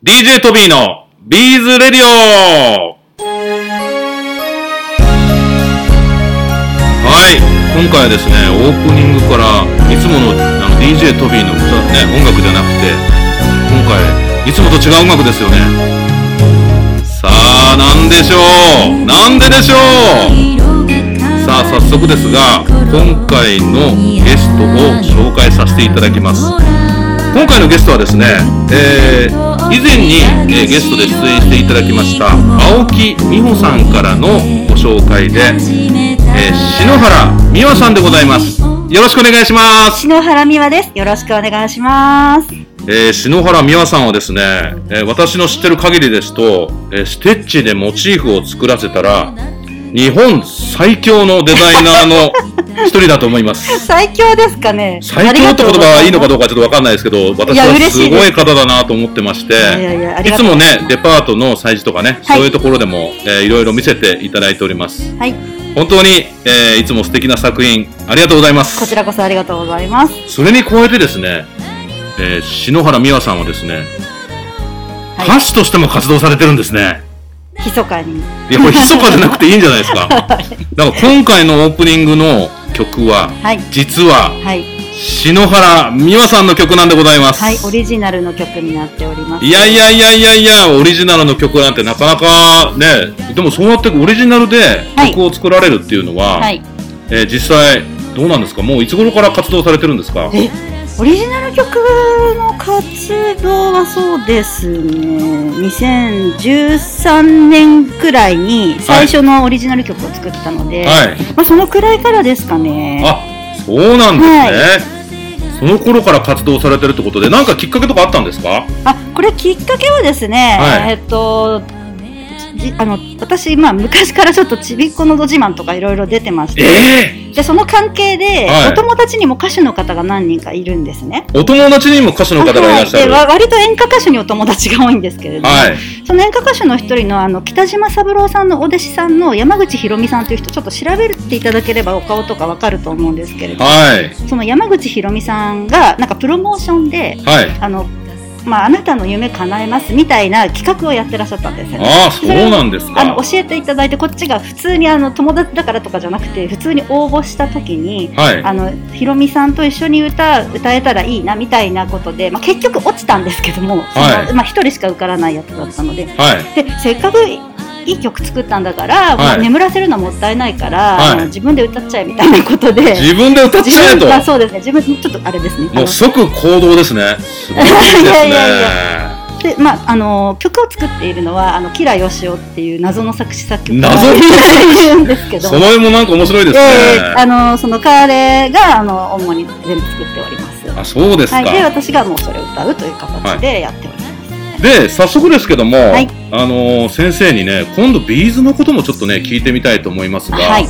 DJ トビーのビーズレディオはい、今回はですね、オープニングからいつものあの DJ トビーの歌、ね、音楽じゃなくて、今回いつもと違う音楽ですよね。さあ、なんでしょう？なんででしょう？さあ、早速ですが、今回のゲストを紹介させていただきます。今回のゲストはですね、えー以前に、えーゲストで出演していただきました青木美穂さんからのご紹介で、えー篠原美和さんでございますよろしくお願いします、篠原美和です。よろしくお願いします。えー篠原美和さんはですね、えー私の知ってる限りですと、えーステッチでモチーフを作らせたら日本最強のデザイナーの一人だと思います最強ですかね。最強って言葉はいいのかどうかちょっとわかんないですけど、私はすごい方だなと思ってまして、いつもね、デパートの催事とかね、はいそういうところでも、えーいろいろ見せていただいております。はい。本当に、えーいつも素敵な作品、ありがとうございます。こちらこそありがとうございます。それに加えてですね、えー篠原美和さんはですね、はい歌手としても活動されてるんですね。密かに。いや、これ密かじゃなくていいんじゃないですか。だから今回のオープニングの曲は、はい。実は、はい。篠原美和さんの曲なんでございます。はい。オリジナルの曲になっております。いやいやいやいやいや、オリジナルの曲なんてなかなかね、でもそうやってオリジナルではい曲を作られるっていうのは、はい。えー実際どうなんですか？もういつ頃から活動されてるんですか？え、オリジナル曲の活動はそうですね。2013年くらいに最初のオリジナル曲を作ったので、はい。まあそのくらいからですかね。あ、そうなんですね。その頃から活動されてるってことで、なんかきっかけとかあったんですか？あこれきっかけはですね、はいえっとじあの私、まあ、昔からちょっとちびっこのど自慢とかいろいろ出てまして、えでその関係で、はいお友達にも歌手の方が何人かいるんですね。ー、お友達にも歌手の方がいらっしゃる。は割と演歌歌手にお友達が多いんですけれども、い。その演歌歌手の一人のあの北島三郎さんのお弟子さんの山口ひろみさんという人ちょっと調べていただければお顔とかわかると思うんですけれども、はい。その山口ひろみさんがなんかプロモーションではい。あの、まあ、あなたの夢叶えますみたいな企画をやってらっしゃったんですよね。ああ、そうなんですあのか。教えていただいてこっちが普通にあの友達だからとかじゃなくて普通に応募した時にはい。あのひろみさんと一緒に歌歌えたらいいなみたいなことで、まあ、結局落ちたんですけどもそのはいまあ、一人しか受からないやつだったのではい。でせっかくいい曲作ったんだから、まあはい眠らせるのはもったいないから、はい自分で歌っちゃえみたいなことで自分で歌っちゃえと。あそうですね自分ちょっとあれですねもう即行動ですね。素晴らしいですね。いやいやいやで、まあ、あの曲を作っているのはあのキラヨシオっていう謎の作詞作曲家謎がいるんですけどその絵もなんか面白いですね。えーあのその彼があの主に全部作っております。あ、そうですか。はい、で私がもうそれを歌うという形でやっております。で、早速ですけども、はい。あのー先生にね、今度ビーズのこともちょっとね、聞いてみたいと思いますが、はい、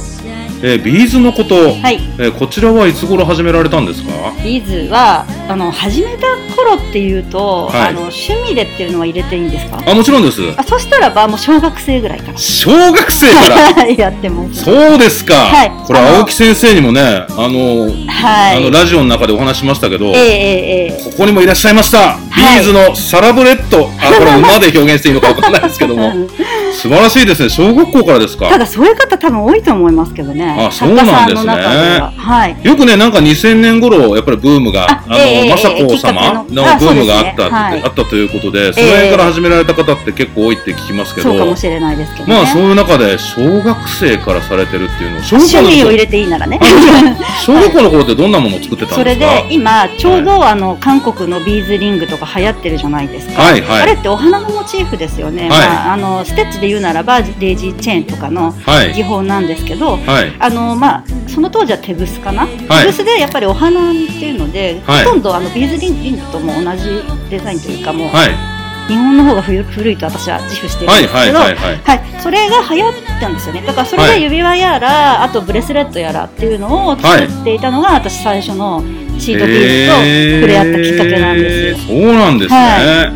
えービーズのこと、はい、えーこちらはいつ頃始められたんですか？ビーズはあの始めた頃っていうと、はいあの趣味でっていうのは入れていいんですか？あ、もちろんです。あそしたらばもう小学生ぐらいか小学生から？ら やってます。そうですか。はいこれ、青木先生にもね、あのーはい。あのラジオの中でお話ししましたけど、えええええここにもいらっしゃいました、ビーズのサラブレッド、あ、これ馬で表現していいのかわかんないですけども、素晴らしいですね。小学校からですか？ただそういう方多分多いと思いますけどね。あそうなんですね。は。はい。よくね、なんか2000年頃、やっぱりブームが、あの、雅子様けの。のブームがあった、あったということで、その辺から始められた方って結構多いって聞きますけど、そうかもしれないですけどね。まあそういう中で小学生からされてるっていうのは、小学趣校を入れていいならね。小学校の頃ってどんなものを作ってたんそれですか？で今ちょうどあの韓国のビーズリングとか流行ってるじゃないですか。はいはい。あれってお花のモチーフですよね。はい。まああのステッチで言うならばデイジーチェーンとかのはい。技法なんですけど。はい。あのまあ、その当時は手ぐすかな、はい手ぐすでやっぱりお花っていうので、はいほとんどあのビーズリンリングとも同じデザインというかもう、はい。日本の方が古古いと私は自負してるんはい。ですけど、はい。はい。それが流行ったんですよねだからそれで指輪やら、あとブレスレットやらっていうのを作っていたのが、私最初のシートビーズと触れ合ったきっかけなんですよ。えーそうなんですね。は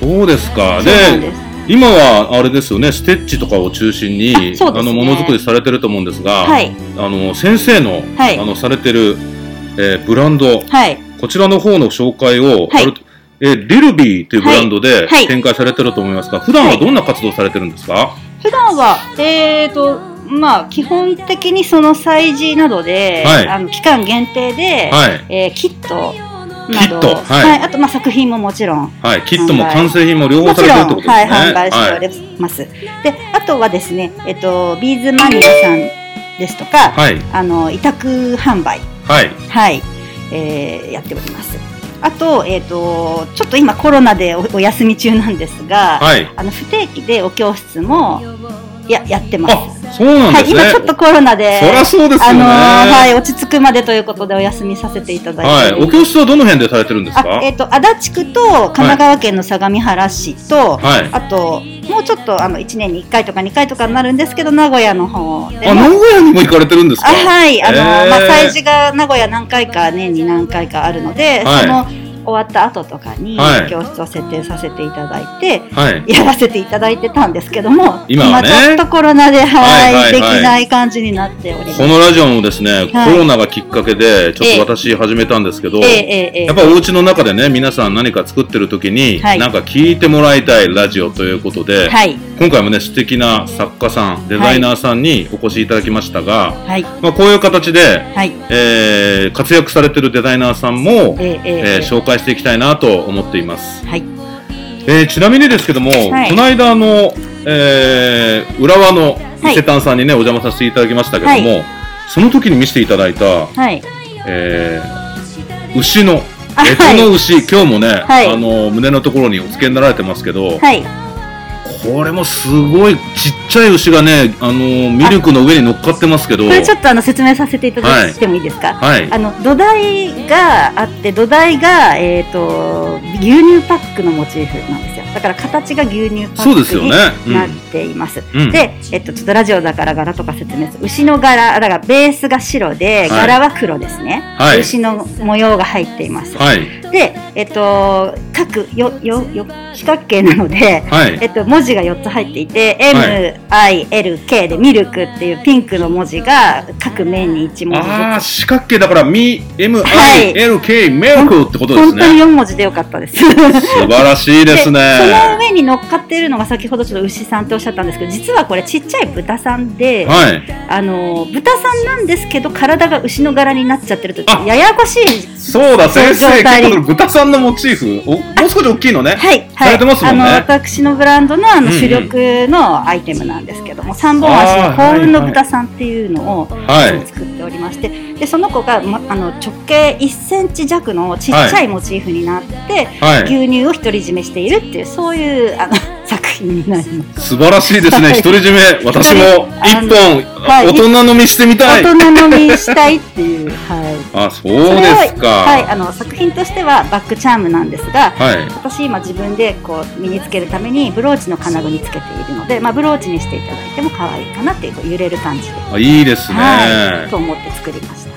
そうですか。です今はあれですよね、ステッチとかを中心に、あね。のものづくりされてると思うんですが、はい。あの先生の、はい。あのされてる、えーブランド、はい。こちらの方の紹介を、はい。あるえリルビーというブランドではい。展開されてると思いますが、普段はどんな活動されてるんですか？普段は、えーと、まあ、基本的にその催事などで、はい。あの期間限定で、はい。えーキットなど、キットはいあと、まあ、作品ももちろん、はい。キットも完成品も両方されてるってことですね。はい、販売しております。で、あとはですね、えっと、ビーズマニアさんですとか、はい。あの、委託販売、はい。はい、えーやっております。あと、えっ、と、ちょっと今コロナでおお休み中なんですが、はい。あの、不定期でお教室も、や、やってます。あ、そうなんはい、ですね。今ちょっとコロナで、そりゃそうですよね。あのーはい、落ち着くまでということでお休みさせていただいてはい。お教室はどの辺でされてるんですか？あ、えっ、と、足立区と神奈川県の相模原市と、はい。あと、もうちょっと、あの、1年に1回とか2回とかになるんですけど、名古屋の方であ、も。名古屋にも行かれてるんですか？あはい、あの、へーまあ、催事が名古屋何回か、年に何回かあるので、はいその、終わった後とかに、はい。教室を設定させていただいて、はい。やらせていただいてたんですけども、今はね。ちょっとコロナで、はい、できない感じになっております。このラジオもですね、はい。コロナがきっかけで、ちょっと私始めたんですけど、やっぱお家の中でね、皆さん何か作ってる時に、はい。なんか聞いてもらいたいラジオということで、はい、今回もね、素敵な作家さん、デザイナーさんにお越しいただきましたが、はい、まあ、こういう形で、はい、えー活躍されてるデザイナーさんも、えええええー紹介していきたいなと思っています。はい、えーちなみにですけども、はい。この間あの、えー浦和の伊勢丹さんにね、お邪魔させていただきましたけども、はその時に見せていただいた、はい、えー牛の、あえとの牛、今日もね、はい。あの、胸のところにお付けになられてますけど、はい、これもすごいちっちゃい牛がね、あの、ミルクの上に乗っかってますけど、これちょっとあの説明させていただいてもいいですか、はい。あの土台があって土台が、えー、と牛乳パックのモチーフなんですよ。だから形が牛乳パックになっています、うん。で、えっと、ちょっとラジオだから柄とか説明する。牛の柄だからベースが白ではい。柄は黒ですね、はい。牛の模様が入っています、はい。で、えっと、各よよよ四角形なので、はい。えっと、文字が4つ入っていて、は M、I、L、K でミルクっていうピンクの文字が各面に1文字ずつああ、四角形だから、み、M、はい L、K、メルクってことです本当にね。4文字でよかったです。素晴らしいですね。その上に乗っかっているのが先ほどちょっと牛さんっておっしゃったんですけど実はこれちっちゃい豚さんで、はい。あの豚さんなんですけど体が牛の柄になっちゃってるとあややこしいそうだ、先生、結構豚さんのモチーフ、おもう少し大きいのね。はい、さはい、ねあの私のブランドのあのうんうん主力のアイテムなんですけども、三本足の幸運の豚さんっていうのをはい。作っておりまして、でその子が、ま、あの直径1センチ弱のちっちゃいモチーフになって、はい。牛乳を独り占めしているっていうそういうあの作品になります。素晴らしいですね。はい独り占め。私も一本、はい大人飲みしてみたい。大人飲みしたいっていう、はい。あ、そうですか。はい、あの作品としてはバックチャームなんですが、はい。私今自分でこう身につけるためにブローチの金具につけているので、まあブローチにしていただいても可愛いかなっていう揺れる感じで、あいいですね。はい、と思って作りました。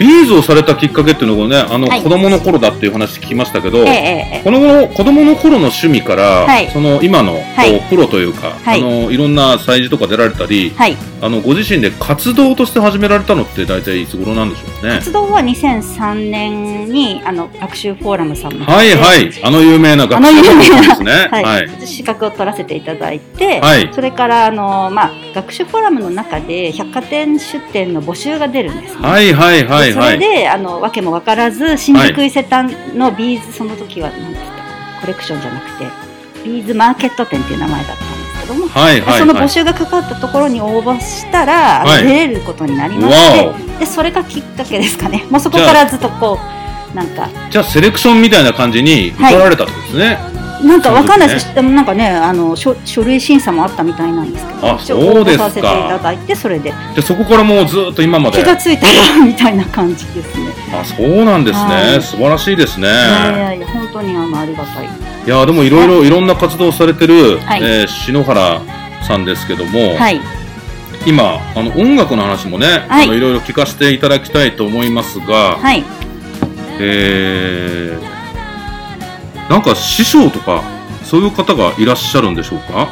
ビーズをされたきっかけっていうのがね、あの、はい。子供の頃だっていう話聞きましたけど、ええええ子供の子供の頃の趣味から、はい。その今の、こうはい。プロというか、はい。あのいろんな催事とか出られたり、はい、あのご自身で活動として始められたのって大体いつ頃なんでしょうね？活動は2003年にあの学習フォーラムさんの方はい。ではい、あの有名な学あの有名なですね。はい。はい。資格を取らせていただいて、はい。それからあの、まあ、学習フォーラムの中で百貨店出店の募集が出るんですね。はいはいはいでそれはい。であの訳も分からず新宿伊勢丹のビーズその時は何て言ったコレクションじゃなくてビーズマーケット店っていう名前だったんですけども、はいはいその募はい。集がかかったところに応募したら、はい出れることになりましわてでそれがきっかけですかねもうそこからずっとこうなんかじゃあセレクションみたいな感じに受かられたってことですね。なんかわかんないです。でもなんかねあの書書類審査もあったみたいなんですけどあそうですさせていただいてそれで。でそこからもうずっと今まで。気。がついたらみたいな感じですね。あそうなんですね、はい。素晴らしいですね。いやいやいや本当にあのありがたい。いやでもいろいろいろんな活動をされてる、はい。えー篠原さんですけども、はい。今あの音楽の話もね、はい。あのいろいろ聞かせていただきたいと思いますが、はい。えー、なんか師匠とかそういう方がいらっしゃるんでしょうか？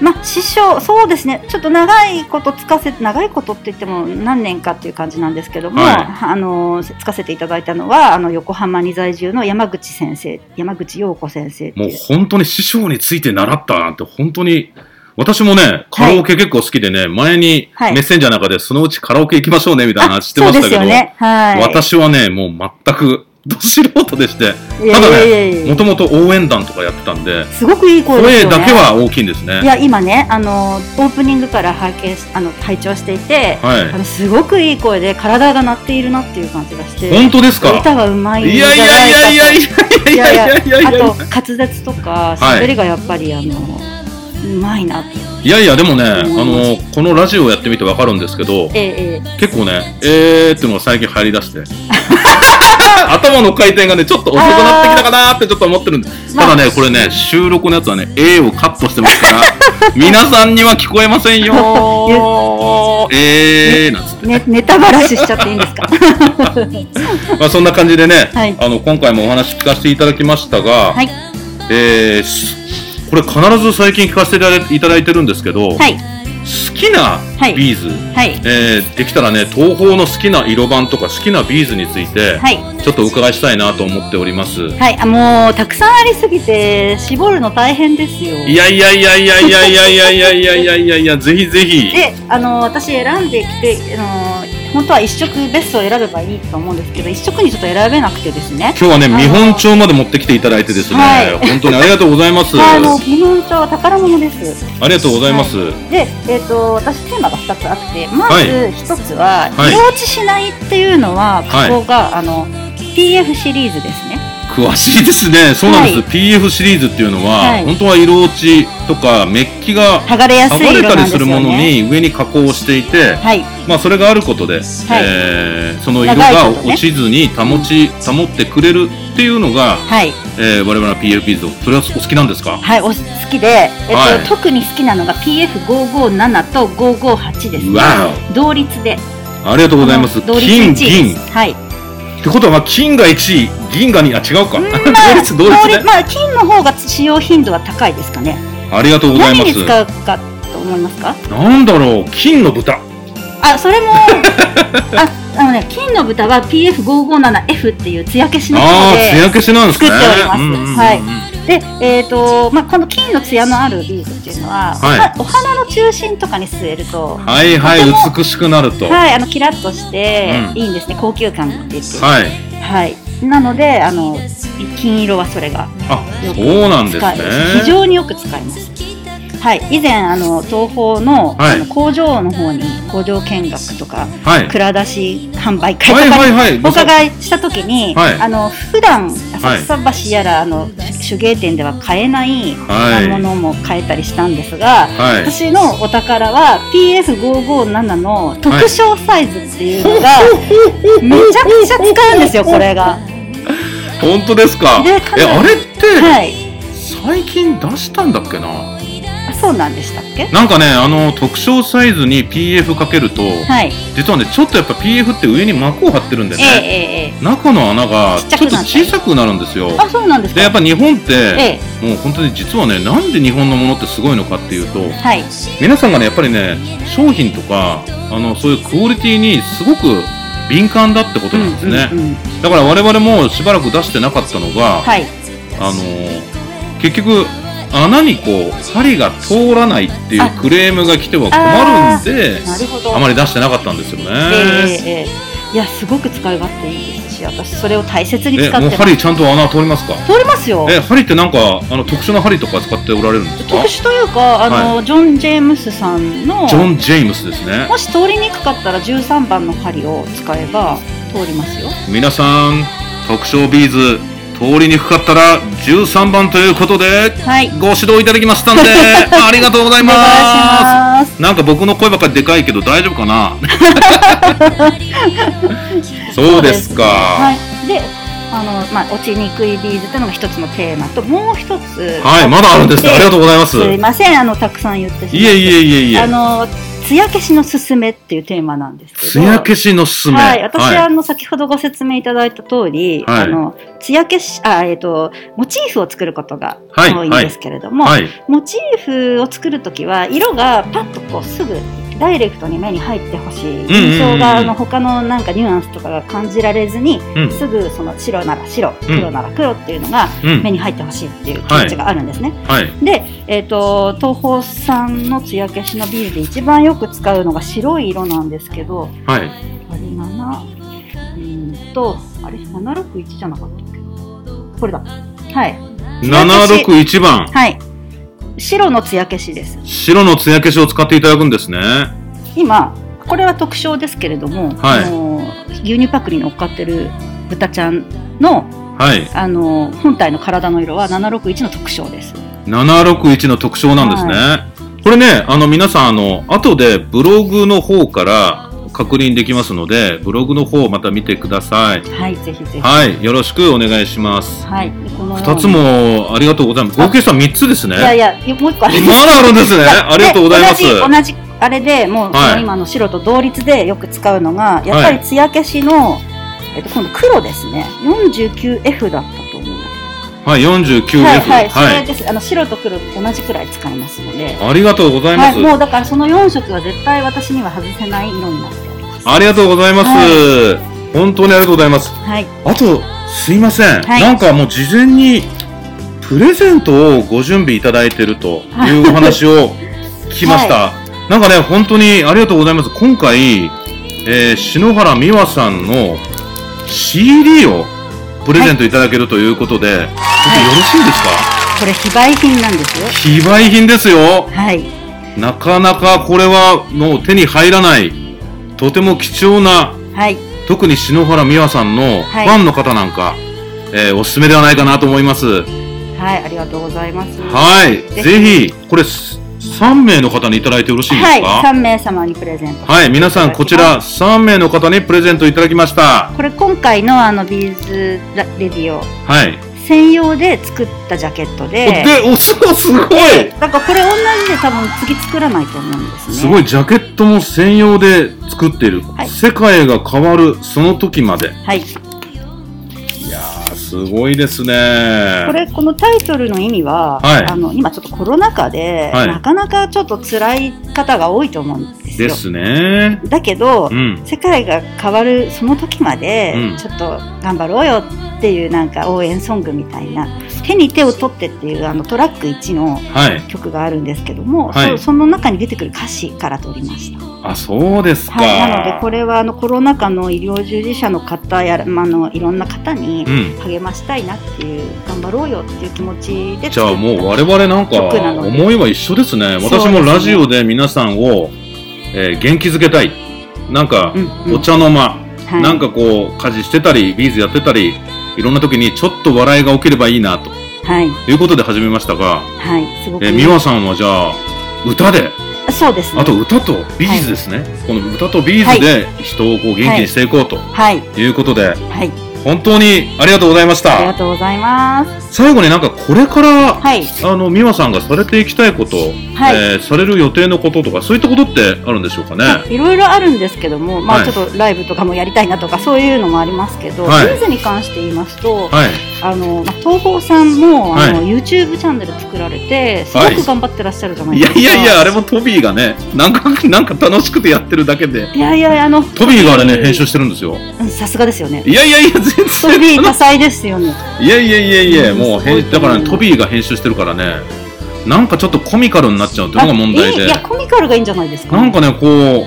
まあ師匠そうですね。ちょっと長いことつかせ長いことって言っても何年かっていう感じなんですけども、はい。あのつかせていただいたのはあの横浜に在住の山口先生山口陽子先生もう本当に師匠について習ったなんて本当に、私もね、カラオケ結構好きでね、前にはい。メッセンジャーなんかでそのうちカラオケ行きましょうねみたいな話してましたけど、ね。はい。私はね、もう全くど素人でして、いやただいやいやね、いやもともと応援団とかやってたんで、すごくいい声です声よねだけは大きいんですね。いや今ねあのオープニングから拝見しあの拝聴していて、はいあのすごくいい声で体が鳴っているなっていう感じがして本当ですか？歌がうまいんじゃないいやいやいやいやいやいやいやいやいやいやあと滑舌とか喋りがやっぱりあのうまいなっていやいや、でもね、あ思いまの、このラジオやってみてわかるんですけど、えええ結構ね、えーっていうのが最近入り出して。頭の回転がね、ちょっと遅くなってきたかなーってちょっと思ってるんです。まあただね、これね、収録のやつはね、A をカットしてますから、皆さんには聞こえませんよー。えーなんつって。えね、ネタばらししちゃっていいんですか？まあそんな感じでね、はいあの、今回もお話聞かせていただきましたが、はいえーしこれ必ず最近聞かせていただいいただいてるんですけど、はい好きなはい。ビーズ、はい。えーできたらね TOHO の好きな色番とか好きなビーズについて、はい。ちょっとお伺いしたいなと思っております。はい。あもうたくさんありすぎて絞るの大変ですよ。いやいやいやいやいやいやいやいやいやいやいやいやぜひぜひ。であの私選んできてあの本当は一色ベストを選べばいいと思うんですけど一色にちょっと選べなくてですね。今日はね見本帳まで持ってきていただいてですね、はい。本当にありがとうございます。あの日本帳は宝物です。ありがとうございます、で、えー、と私テーマが2つあってまはい。ず1つは、はい。色落ちしないっていうのははい。ここが、あの PF シリーズですね詳しいですねそうなんです、はい PF シリーズっていうのは、はい本当は色落ちとかメッキが剥がれやす剥がれい色なんですたりするものに上に加工をしていて、はいまあ、それがあることで、えーその色が落ちずに保ち、保ってくれるっていうのが、はい、えー我々は PF ビーズをそれはお好きなんですかはい、お好きで、えっとはい特に好きなのが PF557 と558です、ねわ、同率でありがとうございます金1位銀はいってことは、まあ、金が1位銀が2位あ違うか。ま同率同率ね。まあ金の方が使用頻度は高いですかね。ありがとうございます。何に使うかと思いますか？なんだろう金の豚。あそれも ああのね金の豚は PF557F っていう艶消しのああ方で艶消しなんですね。作っております。うんうんうんうん。はいで、えーとまあ、この金の艶のあるビーズっていうのは、はい。お花の中心とかに据えると、はいはい美しくなると。ははい、あのキラッとしてうん。いいんですね、高級感が出て、い。はい、なのであの金色はそれがあそうなんです使ねえ非常によく使います。はい、以前あの東宝の,、はい。あの工場の方に工場見学とかはい。蔵出し販売会とはいかにお伺いした時に、はい。あの普段浅草橋やら、あの手芸店では買えないはい。ものも買えたりしたんですが、はい。私のお宝は PF557 の特賞サイズっていうのが、めちゃくちゃ使うんですよこれが。本当ですか？えあれって、はい。最近出したんだっけな？あそうなんでしたっけ？なんかねあの特徴サイズに PF かけると、はい。実はねちょっとやっぱ PF って上に膜を張ってるんでええね、えええ。中の穴がちょっと小さくなるんですよ。えあそうなんですか？でやっぱ日本って、えもう本当に実はねなんで日本のものってすごいのかっていうとえはい。皆さんがねやっぱりね商品とかあのそういうクオリティにすごく敏感だってことなんですね、うんうんうん。だから我々もしばらく出してなかったのが、はい。あの結局穴にこう針が通らないっていうあクレームが来ては困るんであまり出してなかったんですよね、ええええいやすごく使い勝手いいですし私それを大切に使えってます。もう針ちゃんと穴通りますか？通りますよ。え針ってなんかあの特殊な針とか使っておられるんですか？特殊というかあの、ジョン・ジェームスさんのジョン・ジェームスですね。もし通りにくかったら13番の針を使えば通りますよ。皆さん特徴ビーズ通りにくかったら13番ということではい。ご指導いただきましたんで ありがとうございまます。すなんか僕の声ばっかりでかいけど大丈夫かな？そうですか、はい。であの、まあ、落ちにくいビーズというのが一つのテーマともう一つ。はい、まだあるんですね。ありがとうございます。すいません。あのたくさん言ってしまって。いえいえいえいえ。あの艶消しのすすめっていうテーマなんですけど。艶消しのすすめ。はい。私、はい、あの、先ほどご説明いただいた通り、はい、あの、艶消し、あ、えっ、ー、と、モチーフを作ることが多いんですけれども、はい、モチーフを作るときは、色がパッとこうすぐダイレクトに目に入ってほしい。印象があの他のなんかニュアンスとかが感じられずに、うん、すぐその白なら白黒なら黒っていうのが目に入ってほしいっていう気持ちがあるんですね。はい、で、えーと、東宝さんの艶消しのビーズで一番よく使うのが白い色なんですけど、はい、あれ7うんとあれ761じゃなかったっけ？これだ。はい。761番。はい白の艶消しです。白の艶消しを使っていただくんですね。今、これは特徴ですけれども、はい、あの牛乳パックに乗っかってる豚ちゃんの、はい、あの本体の体の色は761の特徴です。761の特徴なんですね。はい、これね、あの皆さんあの後でブログの方から確認できますので、ブログの方また見てください。はい、ぜひぜひ。はい、よろしくお願いします。はい、二つもありがとうございます。合計した三つですね。いやいや、もう一個あります。まだあるんですね。ありがとうございます。同じあれでもう、はい、今の白と同率でよく使うのが、やっぱり艶消しの、はい、えっと今度黒ですね。49F だったと思う。はい、49F。はい、はい、それです。あの白と黒同じくらい使いますので。ありがとうございます。もうだからその4色は絶対私には外せない色になってありがとうございます、はい、本当にありがとうございます、はい、あとすいません、はい、なんかもう事前にプレゼントをご準備いただいているというお話を聞きました、なんかね本当にありがとうございます。今回、えー、篠原美和さんの CD をプレゼントいただけるということで、ちょっとよろしいですか？これ非売品なんですよ。非売品ですよ。はい。なかなかこれはもう手に入らないとても貴重な、はい、特に篠原美和さんのファンの方なんか、はい、えー、おすすめではないかなと思います。はい、ありがとうございます。はい、ぜひ、これ、3名の方にいただいてよろしいですか？はい、3名様にプレゼント。はい、皆さん、こちら、3名の方にプレゼントいただきました。これ、今回のあの、ビーズレディオ。はい。専用で作ったジャケットで。で、お、すごい、すごい。なんかこれ同じで多分次作らないと思うんですね。すごい、ジャケットも専用で作っている。はい、世界が変わる、その時まで。はい。いやすごいですね。これ、このタイトルの意味は、はい、あの、今ちょっとコロナ禍で、はい、なかなかちょっと辛い方が多いと思うんですよ。ですね。だけど、うん、世界が変わるその時まで、ちょっと頑張ろうよっていうなんか応援ソングみたいな「手に手を取って」っていうあのトラック1の曲があるんですけども、はい、そその中に出てくる歌詞から取りました。あそうですか、はい、なのでこれはあのコロナ禍の医療従事者の方や、まあのいろんな方に励ましたいなっていう、うん、頑張ろうよっていう気持ちでじゃあもう我々なんか思いは一緒ですね。私もラジオで皆さんを、えー、元気づけたい。なんか、お茶の間、はい、なんかこう家事してたりビーズやってたりいろんな時にちょっと笑いが起きればいいなと、はい、いうことで始めましたが、はい、すごくえ美和さんはじゃあ歌で？そうです、ね、あと歌とビーズですね、はい、この歌とビーズで人をこう元気にしていこうと、はい、いうことで、はい本当にありがとうございました。ありがとうございます。最後になんかこれから、はい、あの美和さんがされていきたいこと、はい、えー、される予定のこととかそういったことってあるんでしょうかね？いろいろあるんですけども、まあちょっとライブとかもやりたいなとかそういうのもありますけど、はい、ビーズに関して言いますと、はい、あのまあ東宝さんもあの、はい、YouTube チャンネル作られてすごく頑張ってらっしゃるじゃないですか。いやいやいやあれもトビーがねなんか なんか楽しくてやってるだけで。いやいやあのトビーがあれね編集してるんですよ。さすがですよね。いやいやいや。トビー多彩ですよね。いやいやいやいや、もう編だから、ね、トビーが編集してるからね。なんかちょっとコミカルになっちゃうっていうのが問題で。いやコミカルがいいんじゃないですか、なんかねこ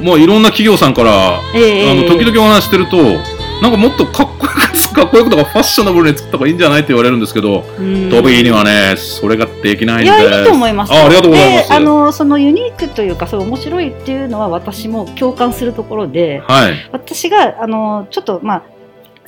うもういろんな企業さんから、えー、あの時々お話してると。なんかもっとかっこよくかっこよくとかファッショナブルに作った方がいいんじゃないって言われるんですけど、トビーにはね、それができないんで。いや、いいと思います。あありがとうございます。あの、そのユニークというか、そう面白いっていうのは私も共感するところで、はい、私が、あの、ちょっと、まあ、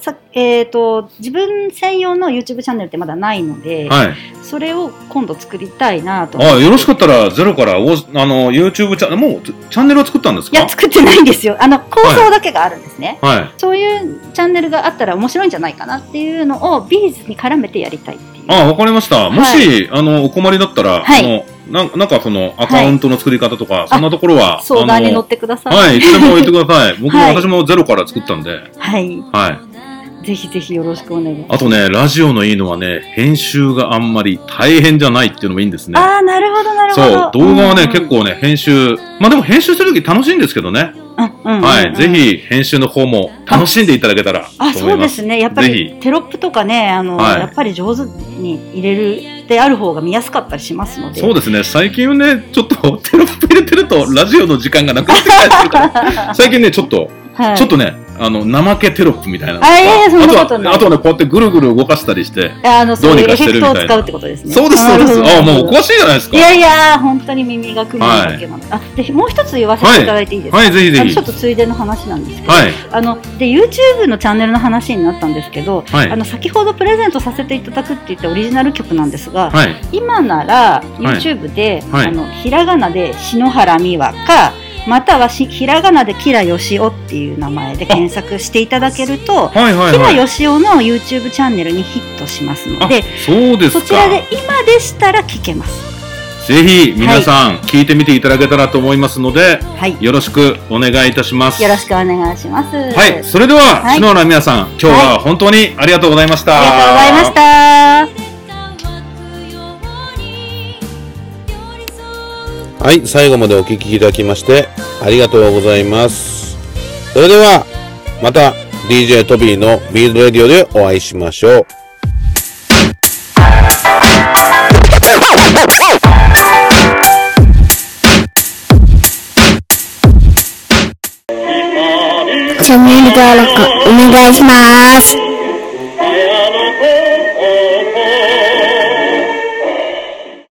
さえーと、自分専用の YouTube チャンネルってまだないので、はい、それを今度作りたいなと。あよろしかったらゼロからおあの YouTube チャンネルもうチャンネルを作ったんですか？いや作ってないんですよ。あの構想だけがあるんですね、はい、そういうチャンネルがあったら面白いんじゃないかなっていうのをビーズに絡めてやりたいっていう。あわかりました。もし、はい、あのお困りだったら、はい、あのななんかそのアカウントの作り方とか、はい、そんなところは相談に乗ってください。はいいつでも言ってください。僕も、はい、私もゼロから作ったんで。はい。はいぜひぜひよろしくお願いします。あとね、ラジオのいいのはね、編集があんまり大変じゃないっていうのもいいんですね。ああ、なるほど、なるほど。そう、動画はね、うん、結構ね、編集、まあでも編集するとき楽しいんですけどね。はい、ぜひ編集の方も楽しんでいただけたらあそうですね。やっぱりテロップとかねあの、はい、やっぱり上手に入れるである方が見やすかったりしますので。そうですね。最近ねちょっとテロップ入れてるとラジオの時間がなくなってきたりするから。最近ねちょっと、はい、ちょっとねあの、怠けテロップみたいな。あ、いやいや、そんなことない。あとはね、こうやってぐるぐる動かしたりして、あの、どうにかしてるみたいな。使うってことですね。そうです、そうです。あ、もうお詳しいじゃないですか。いやいや、本当に耳が組むだけなの。あ、で、もう一つ言わせていただいていいですか？はい、ぜひぜひ。ちょっとついでの話なんですけど、あの、で、YouTube のチャンネルの話になったんですけど、あの、先ほどプレゼントさせていただくって言ったオリジナル曲なんですが、今なら YouTube で、あの、ひらがなで篠原美和か、またはひらがなでキラヨシオっていう名前で検索していただけると、はいはいはい、キラヨシオの YouTube チャンネルにヒットしますのでそうですそちらで今でしたら聞けます。ぜひ皆さん聞いてみていただけたらと思いますので、はい、よろしくお願いいたします。よろしくお願いします。はい。それでは、はい、篠原皆さん今日は本当にありがとうございました、ありがとうございましたはい、最後までお聴きいただきましてありがとうございます。それでは、また DJ トビーのビーズレディオでお会いしましょう。チャンネル登録お願いします。